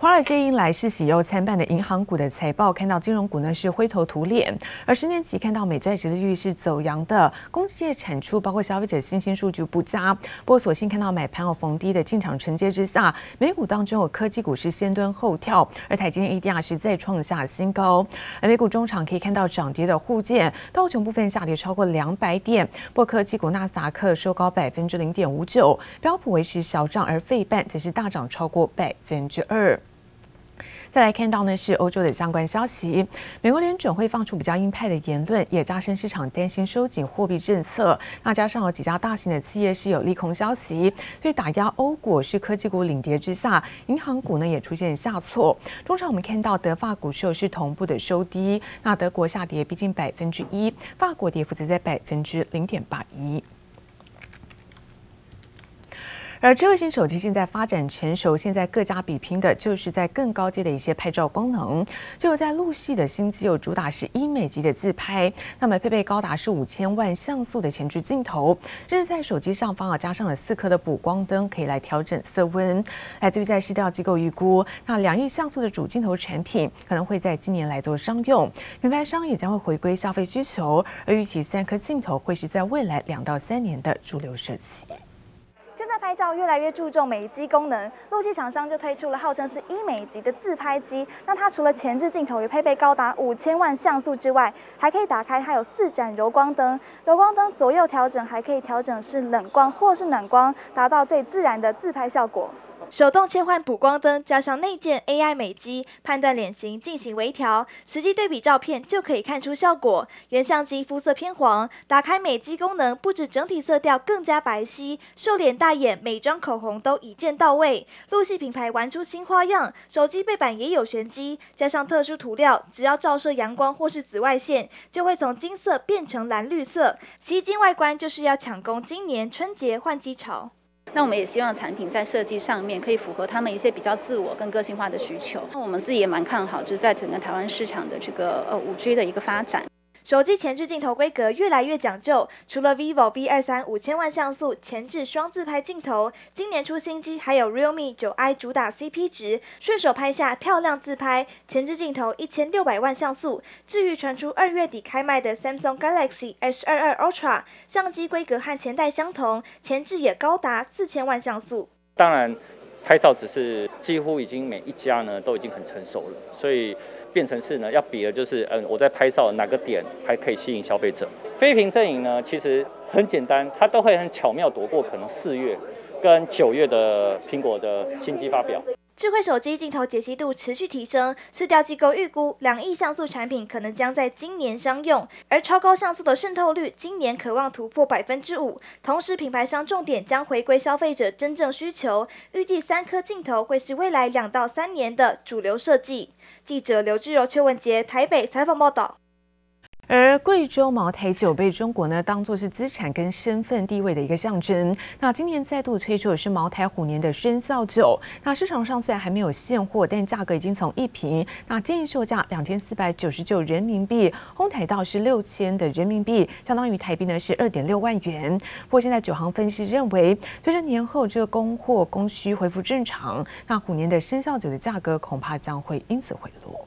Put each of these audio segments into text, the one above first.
华尔街迎来是喜忧参半的银行股的财报，看到金融股呢是灰头土脸，而十年期看到美债殖利率是走扬的，工业产出包括消费者信心数据不佳。不过，所幸看到买盘有逢低的进场承接之下，美股当中有科技股是先蹲后跳，而台积电 ADR 是再创下新高。而美股中场可以看到涨跌的互见，道琼部分下跌超过两百点，不过科技股纳斯达克收高百分之零点五九，标普维持小涨，而费半则是大涨超过百分之二。再来看到呢是欧洲的相关消息，美国联准会放出比较鹰派的言论，也加深市场担心收紧货币政策。那加上有几家大型的企业是有利空消息，所以打压欧股是科技股领跌之下，银行股呢也出现下挫。中场我们看到德法股市是同步的收低，那德国下跌逼近百分之一，法国跌幅则在百分之零点八一。而智慧型手机现在发展成熟，现在各家比拼的就是在更高阶的一些拍照功能。就在陆系的新机有主打是医美级的自拍，那么配备高达是五千万像素的前置镜头，甚至在手机上方啊加上了四颗的补光灯，可以来调整色温。来自于在市调机构预估，那两亿像素的主镜头产品可能会在今年来做商用，品牌商也将会回归消费需求，而预期三颗镜头会是在未来两到三年的主流设计。现在拍照越来越注重美肌功能，陆器厂商就推出了号称是医美级的自拍机。那它除了前置镜头也配备高达五千万像素之外，还可以打开，它有四盏柔光灯，柔光灯左右调整，还可以调整是冷光或是暖光，达到最自然的自拍效果。手动切换补光灯，加上内建 AI 美肌判断脸型进行微调，实际对比照片就可以看出效果。原相机肤色偏黄，打开美肌功能，不止整体色调更加白皙，瘦脸大眼、美妆口红都一键到位。陆系品牌玩出新花样，手机背板也有玄机，加上特殊涂料，只要照射阳光或是紫外线，就会从金色变成蓝绿色。吸睛外观就是要抢攻今年春节换机潮。那我们也希望产品在设计上面可以符合他们一些比较自我跟个性化的需求。那我们自己也蛮看好，就是在整个台湾市场的这个呃五 G 的一个发展。手机前置镜头规格越来越讲究，除了 vivo V 二三五千万像素前置双自拍镜头，今年出新机还有 Realme 九 i 主打 CP 值，顺手拍下漂亮自拍，前置镜头一千六百万像素。至于传出二月底开卖的 Samsung Galaxy S 二二 Ultra，相机规格和前代相同，前置也高达四千万像素。当然。拍照只是几乎已经每一家呢都已经很成熟了，所以变成是呢要比的就是嗯我在拍照哪个点还可以吸引消费者。非屏阵营呢其实很简单，它都会很巧妙躲过可能四月跟九月的苹果的新机发表。智慧手机镜头解析度持续提升，市调机构预估两亿像素产品可能将在今年商用，而超高像素的渗透率今年可望突破百分之五。同时，品牌商重点将回归消费者真正需求，预计三颗镜头会是未来两到三年的主流设计。记者刘志柔、邱文杰台北采访报道。而贵州茅台酒被中国呢当做是资产跟身份地位的一个象征。那今年再度推出的是茅台虎年的生肖酒。那市场上虽然还没有现货，但价格已经从一瓶那建议售价两千四百九十九人民币，哄抬到是六千的人民币，相当于台币呢是二点六万元。不过现在酒行分析认为，随着年后这个供货供需恢复正常，那虎年的生肖酒的价格恐怕将会因此回落。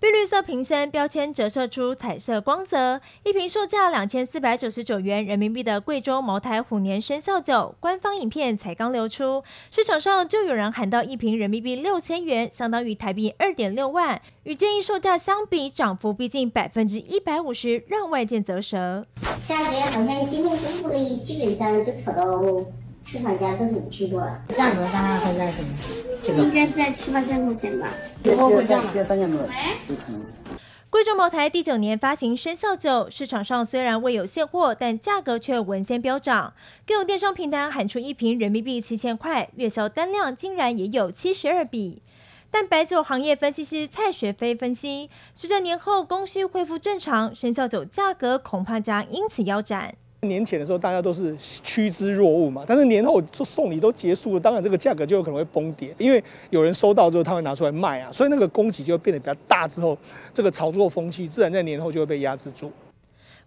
碧绿色瓶身标签折射出彩色光泽，一瓶售价两千四百九十九元人民币的贵州茅台虎年生肖酒，官方影片才刚流出，市场上就有人喊到一瓶人民币六千元，相当于台币二点六万，与建议售价相比，涨幅逼近百分之一百五十，让外界啧舌。价格好像今天公布的，基本上都炒到。市场价都是五千多，价格大概会在什么？这个应该在七八千块钱吧。这这这三千多。贵州茅台第九年发行生肖酒，市场上虽然未有现货，但价格却稳先飙涨。更有电商平台喊出一瓶人民币七千块，月销单量竟然也有七十二笔。但白酒行业分析师蔡雪飞分析，随着年后供需恢复正常，生肖酒价格恐怕将因此腰斩。年前的时候，大家都是趋之若鹜嘛，但是年后就送礼都结束了，当然这个价格就有可能会崩跌，因为有人收到之后他会拿出来卖啊，所以那个供给就会变得比较大，之后这个炒作风气自然在年后就会被压制住。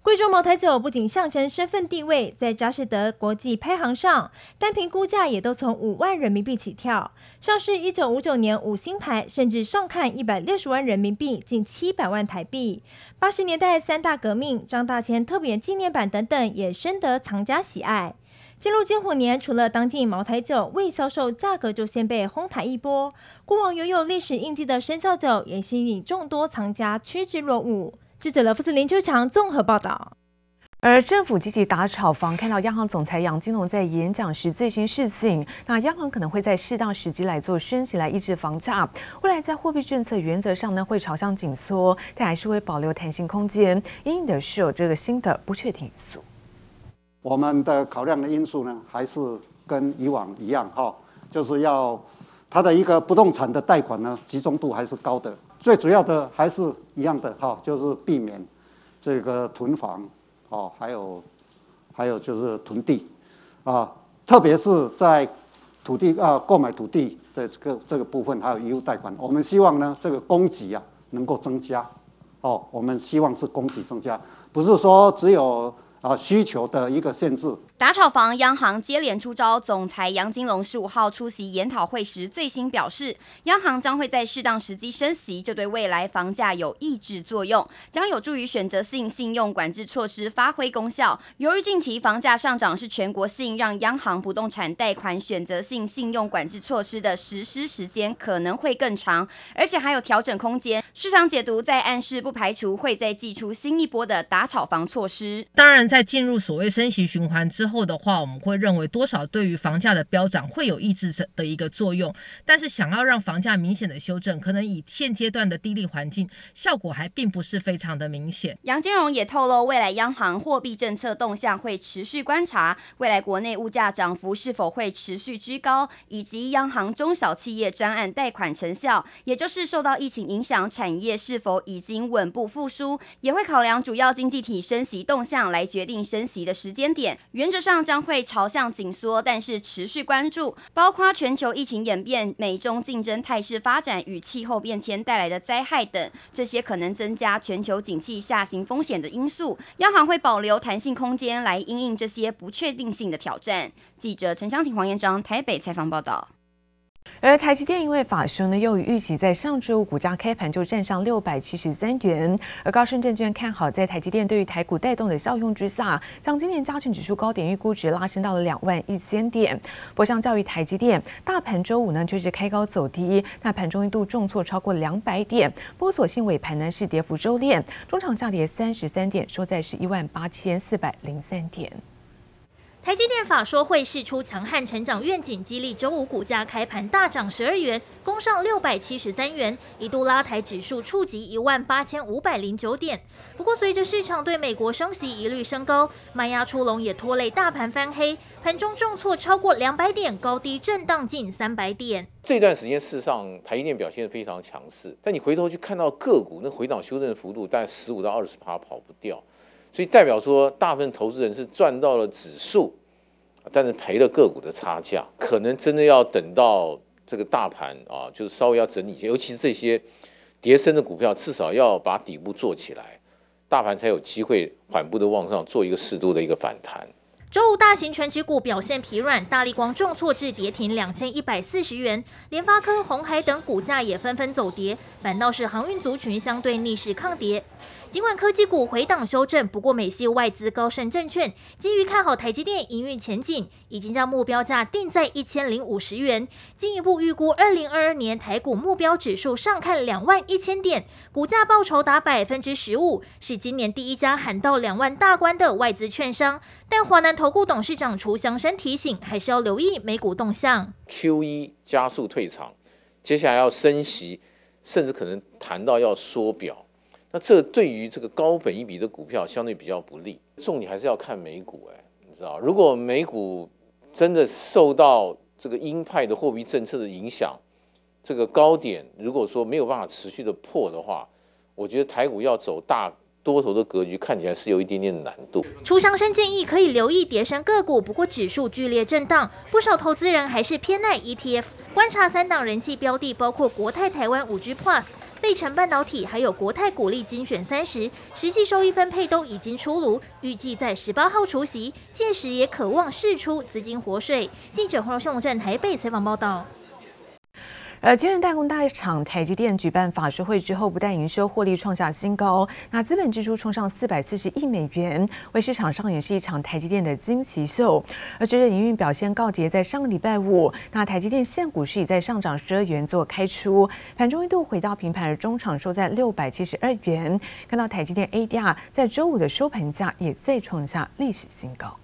贵州茅台酒不仅象征身份地位，在佳士得国际排行上，单瓶估价也都从五万人民币起跳。上市一九五九年五星牌，甚至上看一百六十万人民币，近七百万台币。八十年代三大革命、张大千特别纪念版等等，也深得藏家喜爱。进入金虎年，除了当季茅台酒未销售，价格就先被哄抬一波。过往拥有历史印记的生肖酒，也吸引众多藏家趋之若鹜。记者罗夫斯林秋强综合报道，而政府积极打炒房，看到央行总裁杨金龙在演讲时最新示警，那央行可能会在适当时机来做升息来抑制房价。未来在货币政策原则上呢，会朝向紧缩，但还是会保留弹性空间，因应的是有这个新的不确定因素。我们的考量的因素呢，还是跟以往一样哈，就是要它的一个不动产的贷款呢，集中度还是高的。最主要的还是一样的哈，就是避免这个囤房哦，还有还有就是囤地啊，特别是在土地啊购买土地的这个这个部分，还有义务贷款，我们希望呢这个供给啊能够增加哦，我们希望是供给增加，不是说只有啊需求的一个限制。打炒房，央行接连出招。总裁杨金龙十五号出席研讨会时，最新表示，央行将会在适当时机升息，这对未来房价有抑制作用，将有助于选择性信用管制措施发挥功效。由于近期房价上涨是全国性，让央行不动产贷款选择性信用管制措施的实施时间可能会更长，而且还有调整空间。市场解读在暗示，不排除会再祭出新一波的打炒房措施。当然，在进入所谓升息循环之后。后的话，我们会认为多少对于房价的飙涨会有抑制的一个作用，但是想要让房价明显的修正，可能以现阶段的低利环境，效果还并不是非常的明显。杨金荣也透露，未来央行货币政策动向会持续观察，未来国内物价涨幅是否会持续居高，以及央行中小企业专案贷款成效，也就是受到疫情影响产业是否已经稳步复苏，也会考量主要经济体升息动向来决定升息的时间点。原则上将会朝向紧缩，但是持续关注，包括全球疫情演变、美中竞争态势发展与气候变迁带来的灾害等，这些可能增加全球景气下行风险的因素。央行会保留弹性空间来应应这些不确定性的挑战。记者陈湘婷、黄彦章台北采访报道。而台积电因为法说呢，又与预期在上周股价开盘就站上六百七十三元。而高盛证券看好，在台积电对于台股带动的效用之下，将今年加权指数高点预估值拉升到了两万一千点。不过相较于台积电，大盘周五呢却是开高走低，那盘中一度重挫超过两百点。不过所幸尾盘呢是跌幅收敛，中场下跌三十三点，收在是一万八千四百零三点。台积电法说会释出强悍成长愿景，激励周五股价开盘大涨十二元，攻上六百七十三元，一度拉抬指数触及一万八千五百零九点。不过，随着市场对美国升息疑虑升高，卖压出笼也拖累大盘翻黑，盘中重挫超过两百点，高低震荡近三百点。这段时间事实上台积电表现非常强势，但你回头去看到个股那回档修正幅度，大概十五到二十趴跑不掉。所以代表说，大部分投资人是赚到了指数，但是赔了个股的差价。可能真的要等到这个大盘啊，就是稍微要整理一些，尤其是这些跌升的股票，至少要把底部做起来，大盘才有机会缓步的往上做一个适度的一个反弹。周五大型全指股表现疲软，大力光重挫至跌停两千一百四十元，联发科、红海等股价也纷纷走跌，反倒是航运族群相对逆势抗跌。尽管科技股回档修正，不过美系外资高盛证券基于看好台积电营运前景，已经将目标价定在一千零五十元，进一步预估二零二二年台股目标指数上看两万一千点，股价报酬达百分之十五，是今年第一家喊到两万大关的外资券商。但华南投顾董事长楚祥生提醒，还是要留意美股动向。QE 加速退场，接下来要升息，甚至可能谈到要缩表。那这对于这个高本一比的股票相对比较不利，重点还是要看美股哎，你知道，如果美股真的受到这个鹰派的货币政策的影响，这个高点如果说没有办法持续的破的话，我觉得台股要走大多头的格局看起来是有一点点难度。楚祥生建议可以留意叠升个股，不过指数剧烈震荡，不少投资人还是偏爱 ETF。观察三档人气标的，包括国泰台湾五 G Plus、费城半导体，还有国泰股利精选三十，实际收益分配都已经出炉，预计在十八号除夕，届时也可望释出资金活水。记者黄雄站台北采访报道。而晶圆代工大厂台积电举办法说会之后，不但营收获利创下新高，那资本支出冲上四百四十亿美元，为市场上演是一场台积电的惊奇秀。而随着营运表现告捷，在上个礼拜五，那台积电现股是以在上涨十二元做开出，盘中一度回到平盘，而中场收在六百七十二元。看到台积电 ADR 在周五的收盘价也再创下历史新高。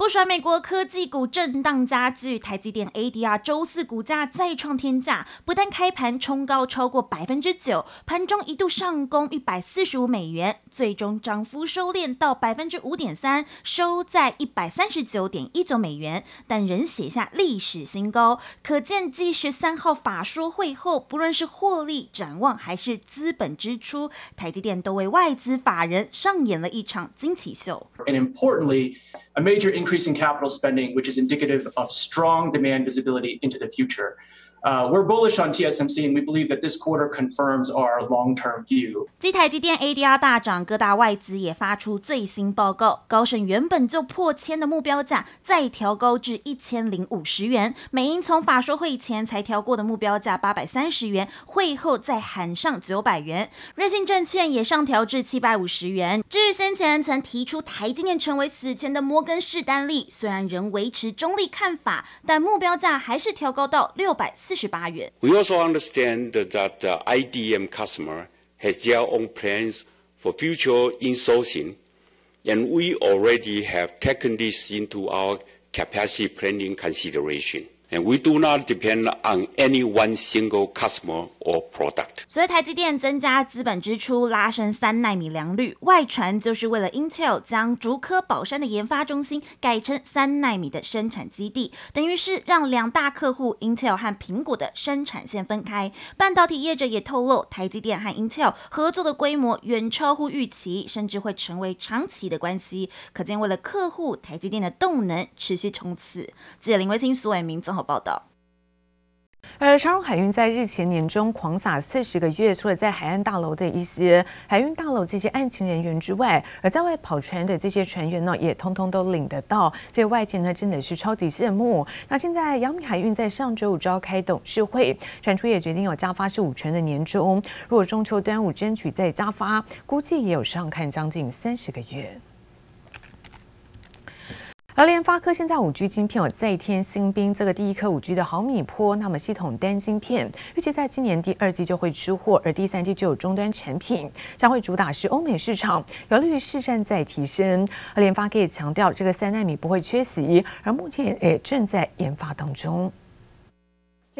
不甩美国科技股震荡加剧，台积电 ADR 周四股价再创天价，不但开盘冲高超过百分之九，盘中一度上攻一百四十五美元，最终涨幅收敛到百分之五点三，收在一百三十九点一九美元，但仍写下历史新高。可见继十三号法说会后，不论是获利展望还是资本支出，台积电都为外资法人上演了一场惊奇秀。And importantly, a major in capital spending, which is indicative of strong demand visibility into the future. Uh, we're bullish on TSMC, and we believe that this quarter confirms our long-term view. 继台积电 ADR 大涨，各大外资也发出最新报告。高盛原本就破千的目标价，再调高至一千零五十元。美银从法说会前才调过的目标价八百三十元，会后再喊上九百元。瑞信证券也上调至七百五十元。至于先前曾提出台积电成为死前的摩根士丹利，虽然仍维持中立看法，但目标价还是调高到六百四十八元。We also understand that the IDM customer has their own plans for future insourcing, and we already have taken this into our capacity planning consideration. And we do not depend on any one single customer or product. 所以台积电增加资本支出，拉升三纳米良率，外传就是为了 Intel 将竹科宝山的研发中心改成三纳米的生产基地，等于是让两大客户 Intel 和苹果的生产线分开。半导体业者也透露，台积电和 Intel 合作的规模远超乎预期，甚至会成为长期的关系。可见为了客户，台积电的动能持续冲刺。记者林威清、苏伟明综合。报道。而长荣海运在日前年终狂撒四十个月，除了在海岸大楼的一些海运大楼这些案情人员之外，而在外跑船的这些船员呢，也通通都领得到，所以外界呢真的是超级羡慕。那现在阳明海运在上周五召开董事会，传出也决定有加发十五成的年终，如果中秋端午争取再加发，估计也有上看将近三十个月。而联发科现在五 G 晶片有再添新兵，这个第一颗五 G 的毫米波，那么系统单晶片预计在今年第二季就会出货，而第三季就有终端产品，将会主打是欧美市场，有利于市占再提升。而联发科也强调，这个三纳米不会缺席，而目前也正在研发当中。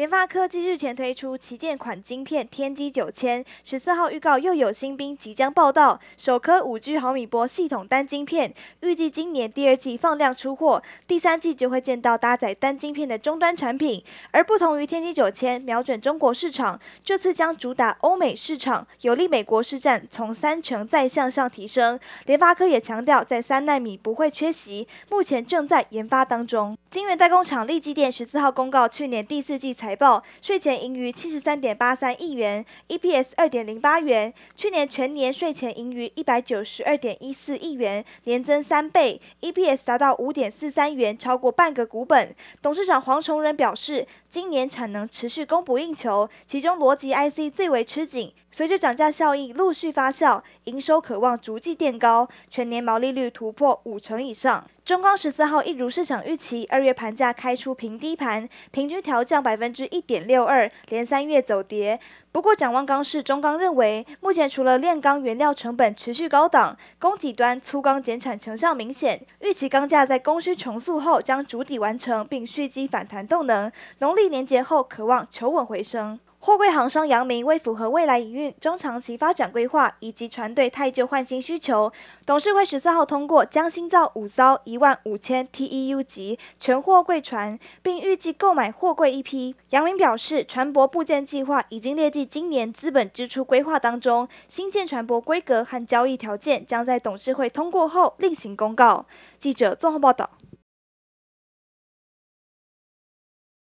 联发科技日前推出旗舰款晶片天玑九千，十四号预告又有新兵即将报道，首颗五 G 毫米波系统单晶片，预计今年第二季放量出货，第三季就会见到搭载单晶片的终端产品。而不同于天玑九千瞄准中国市场，这次将主打欧美市场，有利美国市占从三成再向上提升。联发科也强调，在三纳米不会缺席，目前正在研发当中。晶圆代工厂立积电十四号公告，去年第四季财报，税前盈余七十三点八三亿元，EPS 二点零八元。去年全年税前盈余一百九十二点一四亿元，年增三倍，EPS 达到五点四三元，超过半个股本。董事长黄崇仁表示，今年产能持续供不应求，其中逻辑 IC 最为吃紧。随着涨价效应陆续发酵，营收可望逐季垫高，全年毛利率突破五成以上。中钢十四号一如市场预期，二月盘价开出平低盘，平均调降百分之一点六二，连三月走跌。不过，展望钢市，中钢认为，目前除了炼钢原料成本持续高档，供给端粗钢减产成效明显，预期钢价在供需重塑后将筑底完成，并蓄积反弹动能。农历年节后，可望求稳回升。货柜航商阳明为符合未来营运中长期发展规划以及船队汰旧换新需求，董事会十四号通过将新造五艘一万五千 TEU 级全货柜船，并预计购买货柜一批。阳明表示，船舶部件计划已经列进今年资本支出规划当中，新建船舶规格和交易条件将在董事会通过后另行公告。记者综合报道。